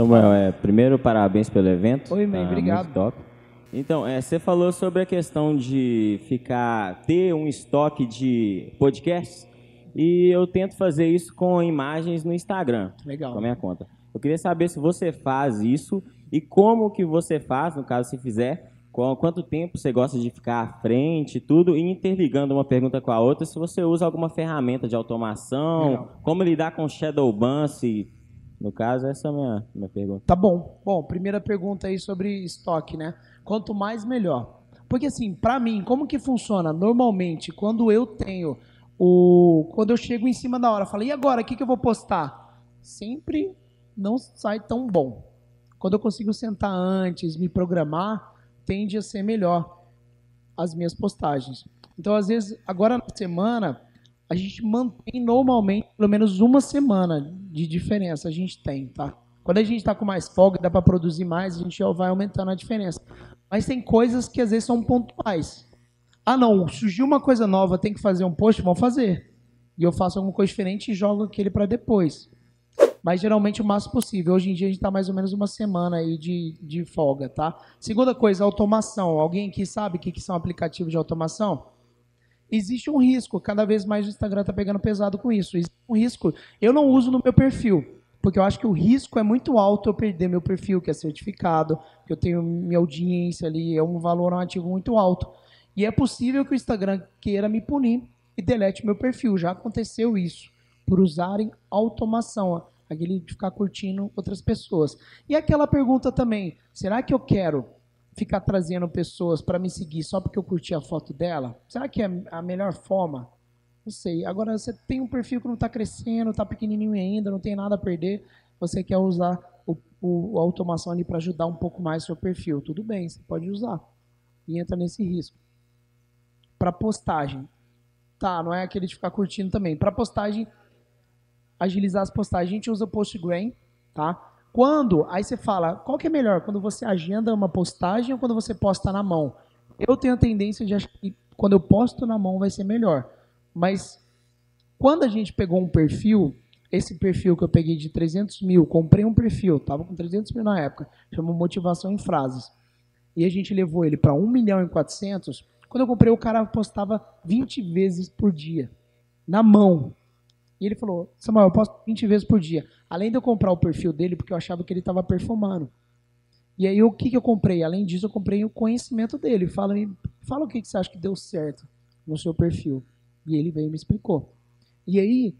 Samuel, é, primeiro parabéns pelo evento. Oi, man, tá obrigado. muito top. Então, é, você falou sobre a questão de ficar ter um estoque de podcasts e eu tento fazer isso com imagens no Instagram, Legal. com a minha conta. Eu queria saber se você faz isso e como que você faz, no caso se fizer, quanto tempo você gosta de ficar à frente e tudo, e interligando uma pergunta com a outra, se você usa alguma ferramenta de automação, Legal. como lidar com shadow ban, se, no caso, essa é a minha, minha pergunta. Tá bom. Bom, primeira pergunta aí sobre estoque, né? Quanto mais, melhor. Porque assim, pra mim, como que funciona? Normalmente, quando eu tenho o... Quando eu chego em cima da hora, falo, e agora, o que, que eu vou postar? Sempre não sai tão bom. Quando eu consigo sentar antes, me programar, tende a ser melhor as minhas postagens. Então, às vezes, agora na semana, a gente mantém normalmente pelo menos uma semana de diferença a gente tem, tá? Quando a gente tá com mais folga, dá para produzir mais, a gente vai aumentando a diferença. Mas tem coisas que às vezes são pontuais. Ah, não, surgiu uma coisa nova, tem que fazer um post, vamos fazer. E eu faço alguma coisa diferente e jogo aquele para depois. Mas geralmente o máximo possível. Hoje em dia a gente está mais ou menos uma semana aí de, de folga, tá? Segunda coisa, automação. Alguém aqui sabe o que, que são aplicativos de automação? Existe um risco, cada vez mais o Instagram está pegando pesado com isso. Existe um risco. Eu não uso no meu perfil, porque eu acho que o risco é muito alto eu perder meu perfil, que é certificado, que eu tenho minha audiência ali, é um valor ativo muito alto. E é possível que o Instagram queira me punir e delete meu perfil. Já aconteceu isso, por usarem automação, aquele de ficar curtindo outras pessoas. E aquela pergunta também, será que eu quero ficar trazendo pessoas para me seguir só porque eu curti a foto dela? Será que é a melhor forma? Não sei. Agora você tem um perfil que não está crescendo, está pequenininho ainda, não tem nada a perder. Você quer usar o, o- a automação ali para ajudar um pouco mais seu perfil? Tudo bem, você pode usar. E entra nesse risco. Para postagem, tá? Não é aquele de ficar curtindo também. Para postagem, agilizar as postagens, a gente usa o Postgram, tá? Quando, aí você fala, qual que é melhor? Quando você agenda uma postagem ou quando você posta na mão? Eu tenho a tendência de achar que quando eu posto na mão vai ser melhor. Mas quando a gente pegou um perfil, esse perfil que eu peguei de 300 mil, comprei um perfil, tava com 300 mil na época, chama Motivação em Frases. E a gente levou ele para 1 milhão e 400. Quando eu comprei, o cara postava 20 vezes por dia, na mão. E ele falou, Samuel, eu posto 20 vezes por dia. Além de eu comprar o perfil dele, porque eu achava que ele estava performando. E aí, o que, que eu comprei? Além disso, eu comprei o conhecimento dele. Fala, fala o que, que você acha que deu certo no seu perfil. E ele veio e me explicou. E aí,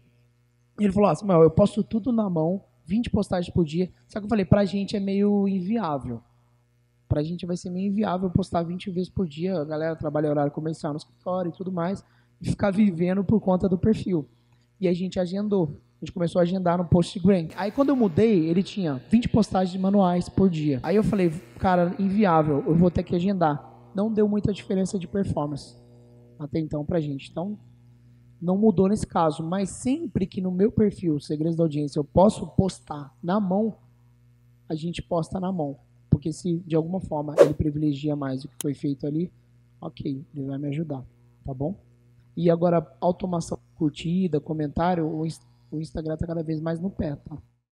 ele falou, ah, Samuel, eu posto tudo na mão, 20 postagens por dia. Só que eu falei, pra gente é meio inviável. Pra gente vai ser meio inviável postar 20 vezes por dia. A galera trabalha horário comercial no escritório e tudo mais. E ficar vivendo por conta do perfil. E a gente agendou. A gente começou a agendar no Postgram. Aí quando eu mudei, ele tinha 20 postagens manuais por dia. Aí eu falei, cara, inviável, eu vou ter que agendar. Não deu muita diferença de performance até então pra gente. Então, não mudou nesse caso. Mas sempre que no meu perfil, Segredos da Audiência, eu posso postar na mão, a gente posta na mão. Porque se de alguma forma ele privilegia mais o que foi feito ali, ok, ele vai me ajudar, tá bom? E agora, automação curtida, comentário, o Ins- o Instagram tá cada vez mais no pé, tá?